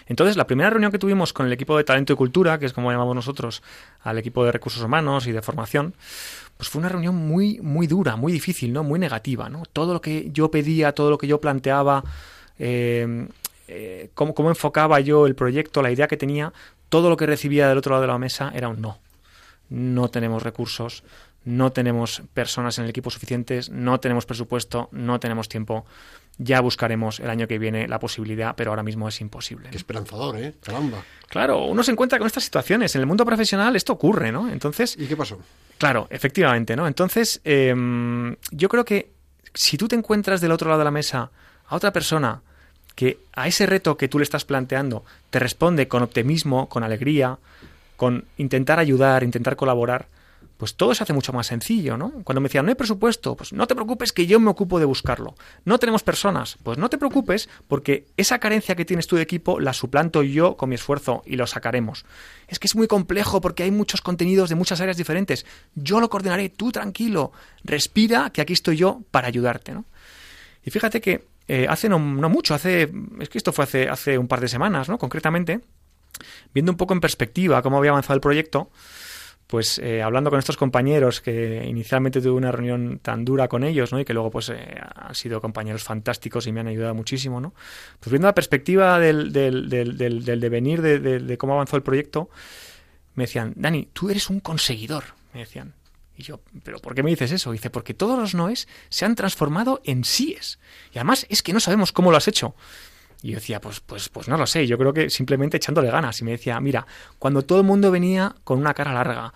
Entonces, la primera reunión que tuvimos con el equipo de talento y cultura, que es como llamamos nosotros al equipo de recursos humanos y de formación, pues fue una reunión muy, muy dura, muy difícil, ¿no? Muy negativa, ¿no? Todo lo que yo pedía, todo lo que yo planteaba, eh, eh, cómo, cómo enfocaba yo el proyecto, la idea que tenía, todo lo que recibía del otro lado de la mesa era un no. No tenemos recursos, no tenemos personas en el equipo suficientes, no tenemos presupuesto, no tenemos tiempo. Ya buscaremos el año que viene la posibilidad, pero ahora mismo es imposible. Qué esperanzador, ¿eh? Caramba. Claro, uno se encuentra con estas situaciones. En el mundo profesional esto ocurre, ¿no? Entonces. ¿Y qué pasó? Claro, efectivamente, ¿no? Entonces, eh, yo creo que si tú te encuentras del otro lado de la mesa a otra persona que a ese reto que tú le estás planteando te responde con optimismo, con alegría, con intentar ayudar, intentar colaborar, pues todo se hace mucho más sencillo, ¿no? Cuando me decían, no hay presupuesto, pues no te preocupes que yo me ocupo de buscarlo. No tenemos personas, pues no te preocupes porque esa carencia que tienes tú de equipo la suplanto yo con mi esfuerzo y lo sacaremos. Es que es muy complejo porque hay muchos contenidos de muchas áreas diferentes. Yo lo coordinaré, tú tranquilo, respira que aquí estoy yo para ayudarte, ¿no? Y fíjate que eh, hace no, mucho, hace, es que esto fue hace, hace un par de semanas, ¿no? Concretamente, viendo un poco en perspectiva cómo había avanzado el proyecto, pues eh, hablando con estos compañeros que inicialmente tuve una reunión tan dura con ellos, ¿no? Y que luego pues eh, han sido compañeros fantásticos y me han ayudado muchísimo, ¿no? Pues viendo la perspectiva del, del, del, del devenir de, de, de, cómo avanzó el proyecto, me decían, Dani, tú eres un conseguidor, me decían. Y yo, ¿pero por qué me dices eso? dice, porque todos los noes se han transformado en síes. Y además es que no sabemos cómo lo has hecho. Y yo decía, pues, pues, pues no lo sé, yo creo que simplemente echándole ganas. Y me decía, mira, cuando todo el mundo venía con una cara larga,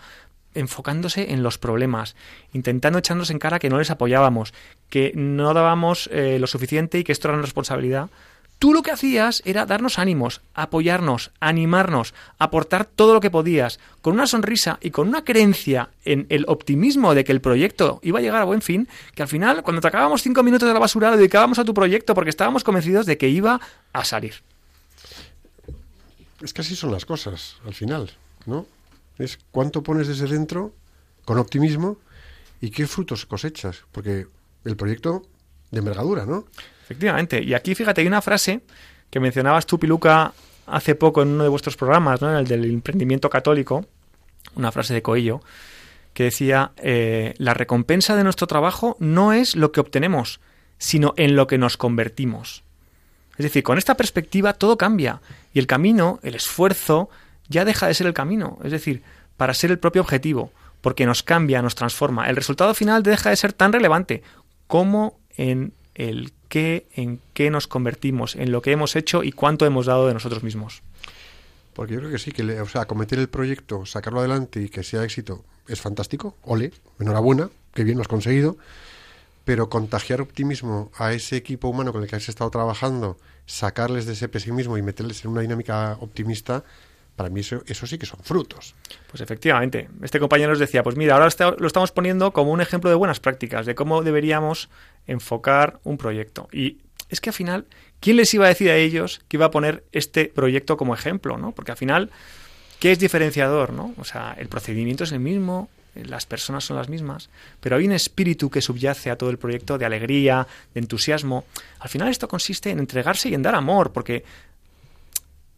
enfocándose en los problemas, intentando echarnos en cara que no les apoyábamos, que no dábamos eh, lo suficiente y que esto era una responsabilidad, Tú lo que hacías era darnos ánimos, apoyarnos, animarnos, aportar todo lo que podías, con una sonrisa y con una creencia en el optimismo de que el proyecto iba a llegar a buen fin, que al final, cuando te acabábamos cinco minutos de la basura, lo dedicábamos a tu proyecto porque estábamos convencidos de que iba a salir. Es que así son las cosas, al final, ¿no? Es cuánto pones desde dentro, con optimismo, y qué frutos cosechas, porque el proyecto de envergadura, ¿no? Efectivamente. Y aquí, fíjate, hay una frase que mencionabas tú, Piluca, hace poco en uno de vuestros programas, ¿no? En el del emprendimiento católico, una frase de Coello, que decía, eh, la recompensa de nuestro trabajo no es lo que obtenemos, sino en lo que nos convertimos. Es decir, con esta perspectiva todo cambia y el camino, el esfuerzo, ya deja de ser el camino, es decir, para ser el propio objetivo, porque nos cambia, nos transforma. El resultado final deja de ser tan relevante como en el en qué nos convertimos, en lo que hemos hecho y cuánto hemos dado de nosotros mismos. Porque yo creo que sí, que o sea, acometer el proyecto, sacarlo adelante y que sea éxito es fantástico. Ole, enhorabuena, qué bien lo has conseguido. Pero contagiar optimismo a ese equipo humano con el que has estado trabajando, sacarles de ese pesimismo y meterles en una dinámica optimista, para mí eso, eso, sí que son frutos. Pues efectivamente. Este compañero nos decía, pues mira, ahora lo estamos poniendo como un ejemplo de buenas prácticas, de cómo deberíamos enfocar un proyecto. Y es que al final, ¿quién les iba a decir a ellos que iba a poner este proyecto como ejemplo? ¿no? Porque al final, ¿qué es diferenciador? ¿no? O sea, el procedimiento es el mismo, las personas son las mismas, pero hay un espíritu que subyace a todo el proyecto de alegría, de entusiasmo. Al final esto consiste en entregarse y en dar amor, porque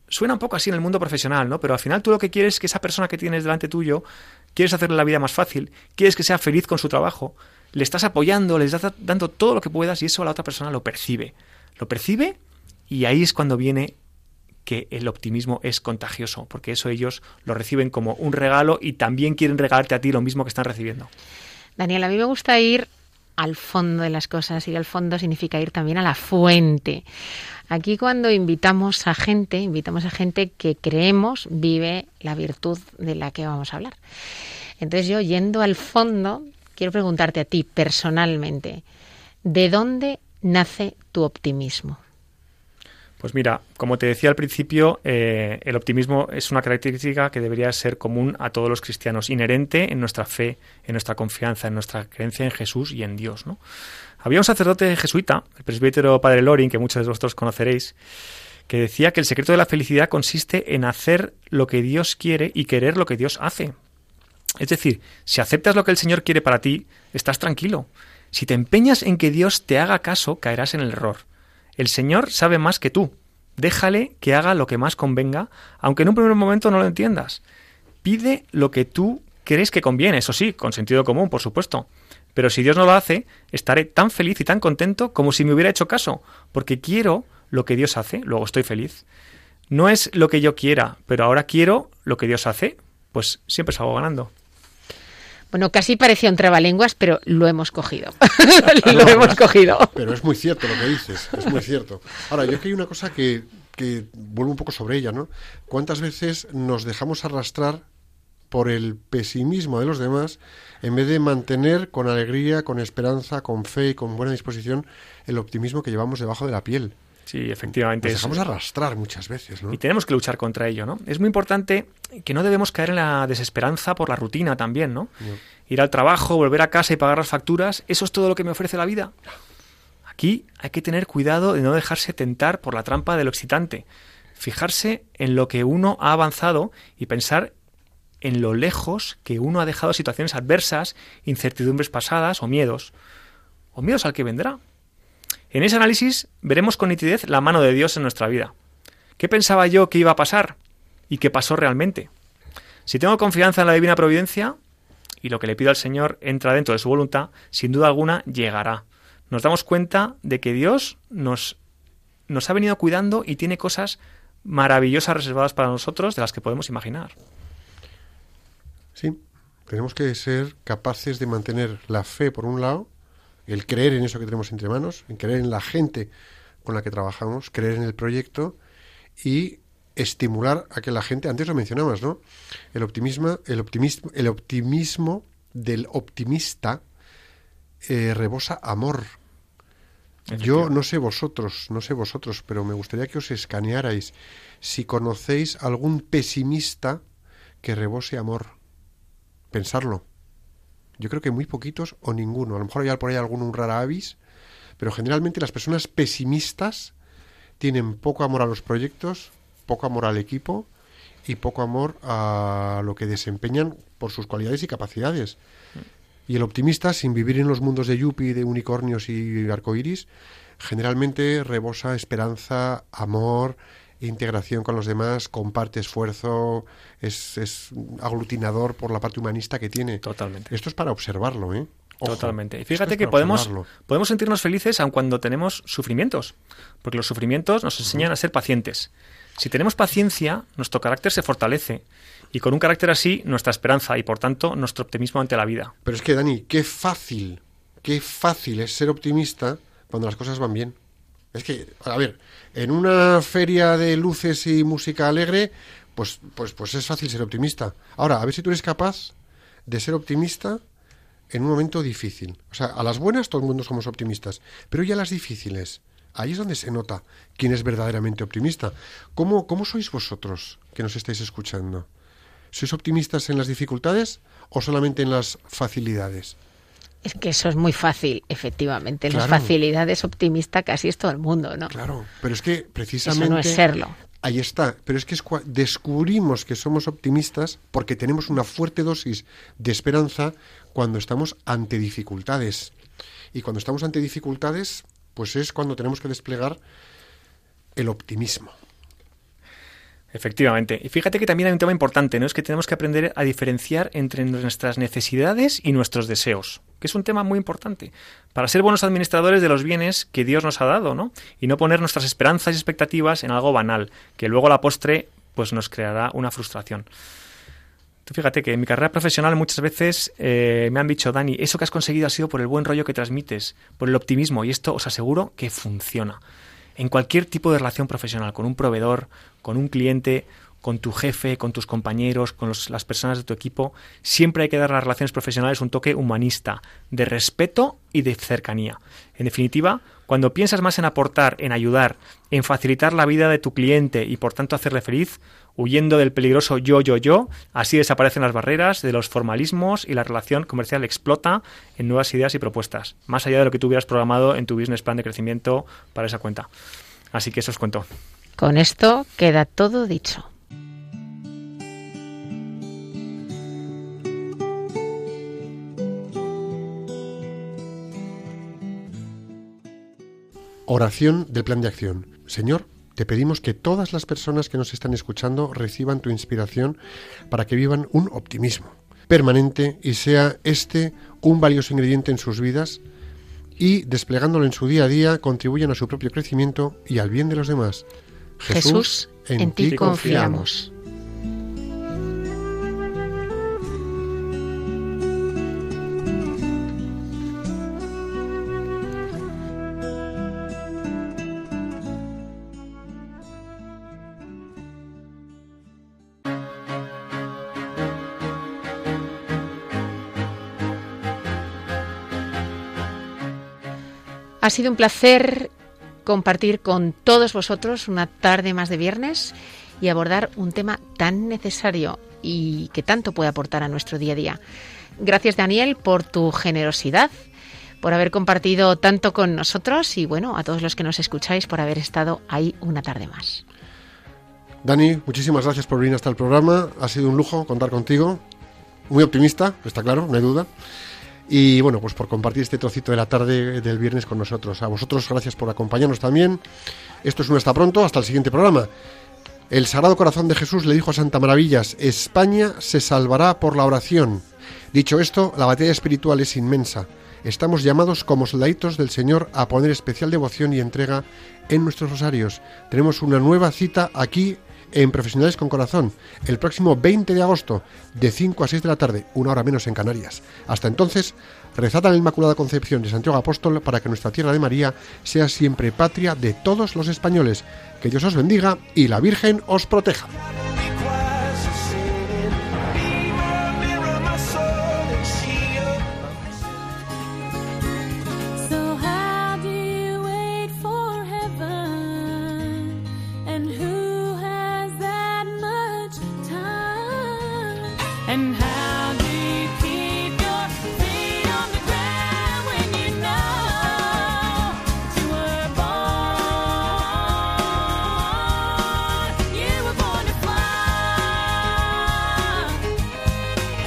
suena un poco así en el mundo profesional, ¿no? Pero al final tú lo que quieres es que esa persona que tienes delante tuyo, quieres hacerle la vida más fácil, quieres que sea feliz con su trabajo, le estás apoyando, le estás dando todo lo que puedas y eso la otra persona lo percibe. Lo percibe y ahí es cuando viene que el optimismo es contagioso, porque eso ellos lo reciben como un regalo y también quieren regalarte a ti lo mismo que están recibiendo. Daniel, a mí me gusta ir al fondo de las cosas. Ir al fondo significa ir también a la fuente. Aquí cuando invitamos a gente, invitamos a gente que creemos vive la virtud de la que vamos a hablar. Entonces yo, yendo al fondo, quiero preguntarte a ti personalmente, ¿de dónde nace tu optimismo? Pues mira, como te decía al principio, eh, el optimismo es una característica que debería ser común a todos los cristianos, inherente en nuestra fe, en nuestra confianza, en nuestra creencia en Jesús y en Dios. ¿no? Había un sacerdote jesuita, el presbítero Padre Loring, que muchos de vosotros conoceréis, que decía que el secreto de la felicidad consiste en hacer lo que Dios quiere y querer lo que Dios hace. Es decir, si aceptas lo que el Señor quiere para ti, estás tranquilo. Si te empeñas en que Dios te haga caso, caerás en el error. El Señor sabe más que tú. Déjale que haga lo que más convenga, aunque en un primer momento no lo entiendas. Pide lo que tú crees que conviene, eso sí, con sentido común, por supuesto. Pero si Dios no lo hace, estaré tan feliz y tan contento como si me hubiera hecho caso, porque quiero lo que Dios hace, luego estoy feliz. No es lo que yo quiera, pero ahora quiero lo que Dios hace, pues siempre salgo ganando. Bueno, casi parecía un trabalenguas, pero lo hemos cogido. [laughs] lo hemos cogido. Pero es muy cierto lo que dices, es muy cierto. Ahora, yo que hay una cosa que, que vuelvo un poco sobre ella, ¿no? ¿Cuántas veces nos dejamos arrastrar por el pesimismo de los demás en vez de mantener con alegría, con esperanza, con fe y con buena disposición el optimismo que llevamos debajo de la piel? Sí, efectivamente. Nos dejamos arrastrar muchas veces, ¿no? Y tenemos que luchar contra ello, ¿no? Es muy importante que no debemos caer en la desesperanza por la rutina también, ¿no? Ir al trabajo, volver a casa y pagar las facturas, ¿eso es todo lo que me ofrece la vida? Aquí hay que tener cuidado de no dejarse tentar por la trampa de lo excitante. Fijarse en lo que uno ha avanzado y pensar en lo lejos que uno ha dejado situaciones adversas, incertidumbres pasadas o miedos. O miedos al que vendrá. En ese análisis veremos con nitidez la mano de Dios en nuestra vida. ¿Qué pensaba yo que iba a pasar? ¿Y qué pasó realmente? Si tengo confianza en la divina providencia y lo que le pido al Señor entra dentro de su voluntad, sin duda alguna llegará. Nos damos cuenta de que Dios nos, ha venido cuidando y tiene cosas maravillosas reservadas para nosotros de las que podemos imaginar. Sí, tenemos que ser capaces de mantener la fe por un lado el creer en eso que tenemos entre manos, en creer en la gente con la que trabajamos, creer en el proyecto y estimular a que la gente, antes lo mencionabas, ¿no? El optimismo, el optimismo, el optimismo del optimista eh, rebosa amor. Yo no sé vosotros, no sé vosotros, pero me gustaría que os escanearais si conocéis algún pesimista que rebose amor. Pensarlo. Yo creo que muy poquitos o ninguno. A lo mejor hay por ahí alguno un rara avis, pero generalmente las personas pesimistas tienen poco amor a los proyectos, poco amor al equipo y poco amor a lo que desempeñan por sus cualidades y capacidades. Y el optimista, sin vivir en los mundos de Yuppie, de unicornios y arcoiris, generalmente rebosa esperanza, amor, integración con los demás, comparte esfuerzo, es, es aglutinador por la parte humanista que tiene. Totalmente. Esto es para observarlo, ¿eh? Totalmente. Y fíjate que podemos, podemos sentirnos felices aun cuando tenemos sufrimientos, porque los sufrimientos nos enseñan a ser pacientes. Si tenemos paciencia, nuestro carácter se fortalece y con un carácter así, nuestra esperanza y por tanto nuestro optimismo ante la vida. Pero es que, Dani, qué fácil, qué fácil es ser optimista cuando las cosas van bien. Es que, a ver, en una feria de luces y música alegre, pues, pues, pues es fácil ser optimista. Ahora, a ver si tú eres capaz de ser optimista en un momento difícil. O sea, a las buenas todo el mundo somos optimistas, pero ya las difíciles, ahí es donde se nota quién es verdaderamente optimista. ¿Cómo, cómo sois vosotros que nos estáis escuchando? ¿Sois optimistas en las dificultades o solamente en las facilidades? Es que eso es muy fácil, efectivamente. En las facilidades optimista casi es todo el mundo, ¿no? Claro, pero es que precisamente... Eso no es serlo. Ahí está, pero es que descubrimos que somos optimistas porque tenemos una fuerte dosis de esperanza cuando estamos ante dificultades. Y cuando estamos ante dificultades, pues es cuando tenemos que desplegar el optimismo. Efectivamente. Y fíjate que también hay un tema importante, ¿no? Es que tenemos que aprender a diferenciar entre nuestras necesidades y nuestros deseos, que es un tema muy importante, para ser buenos administradores de los bienes que Dios nos ha dado, ¿no? Y no poner nuestras esperanzas y expectativas en algo banal, que luego a la postre pues nos creará una frustración. Tú fíjate que en mi carrera profesional muchas veces eh, me han dicho, Dani, eso que has conseguido ha sido por el buen rollo que transmites, por el optimismo, y esto os aseguro que funciona en cualquier tipo de relación profesional, con un proveedor, con un cliente, con tu jefe, con tus compañeros, con las personas de tu equipo, siempre hay que dar a las relaciones profesionales un toque humanista, de respeto y de cercanía. En definitiva, cuando piensas más en aportar, en ayudar, en facilitar la vida de tu cliente y por tanto hacerle feliz, huyendo del peligroso yo, yo, yo, así desaparecen las barreras de los formalismos y la relación comercial explota en nuevas ideas y propuestas, más allá de lo que tú hubieras programado en tu business plan de crecimiento para esa cuenta. Así que eso os cuento. Con esto queda todo dicho. Oración del plan de acción. Señor, te pedimos que todas las personas que nos están escuchando reciban tu inspiración para que vivan un optimismo permanente y sea este un valioso ingrediente en sus vidas y desplegándolo en su día a día contribuyan a su propio crecimiento y al bien de los demás. Jesús, en, ti confiamos. Ha sido un placer compartir con todos vosotros una tarde más de viernes y abordar un tema tan necesario y que tanto puede aportar a nuestro día a día. Gracias Daniel por tu generosidad, por haber compartido tanto con nosotros y bueno, a todos los que nos escucháis por haber estado ahí una tarde más. Dani, muchísimas gracias por venir hasta el programa. Ha sido un lujo contar contigo. Muy optimista, está claro, no hay duda. Y bueno, pues por compartir este trocito de la tarde del viernes con nosotros. A vosotros, gracias por acompañarnos también. Esto es un hasta pronto, hasta el siguiente programa. El Sagrado Corazón de Jesús le dijo a Santa Maravillas, España se salvará por la oración. Dicho esto, la batalla espiritual es inmensa. Estamos llamados como soldaditos del Señor a poner especial devoción y entrega en nuestros rosarios. Tenemos una nueva cita aquí en Profesionales con Corazón el próximo 20 de agosto de 5 a 6 de la tarde, una hora menos en Canarias. Hasta entonces, rezad la Inmaculada Concepción de Santiago Apóstol para que nuestra tierra de María sea siempre patria de todos los españoles. Que Dios os bendiga y la Virgen os proteja.